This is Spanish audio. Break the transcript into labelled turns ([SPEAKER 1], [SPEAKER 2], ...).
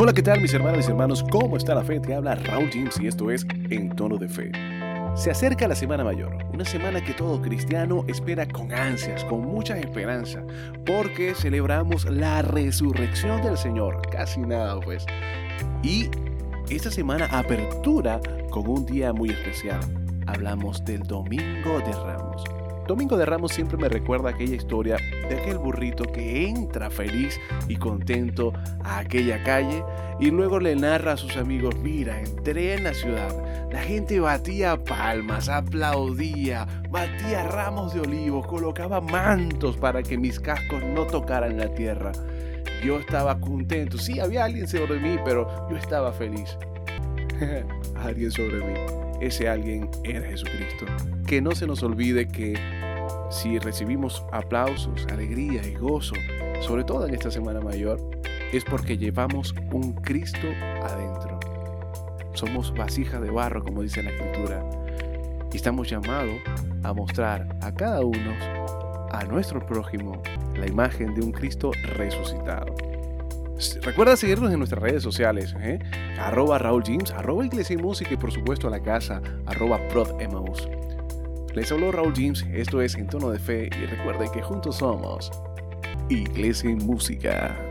[SPEAKER 1] Hola, ¿qué tal mis hermanas y hermanos? ¿Cómo está la fe? Te habla Raúl James y esto es En Tono de Fe. Se acerca la Semana Mayor, una semana que todo cristiano espera con ansias, con mucha esperanza, porque celebramos la resurrección del Señor, casi nada pues. Y esta semana apertura con un día muy especial. Hablamos del Domingo de Ramos. Domingo de Ramos siempre me recuerda aquella historia de aquel burrito que entra feliz y contento a aquella calle y luego le narra a sus amigos, mira, entré en la ciudad, la gente batía palmas, aplaudía, batía ramos de olivos, colocaba mantos para que mis cascos no tocaran la tierra. Yo estaba contento, sí, había alguien sobre mí, pero yo estaba feliz. alguien sobre mí. Ese alguien era Jesucristo. Que no se nos olvide que si recibimos aplausos, alegría y gozo, sobre todo en esta Semana Mayor, es porque llevamos un Cristo adentro. Somos vasija de barro, como dice la Escritura, y estamos llamados a mostrar a cada uno, a nuestro prójimo, la imagen de un Cristo resucitado. Recuerda seguirnos en nuestras redes sociales, ¿eh? arroba Raúl James, arroba Iglesia y Música y por supuesto a la casa, arroba Prod les habló Raúl James, esto es En Tono de Fe y recuerden que juntos somos Iglesia y Música.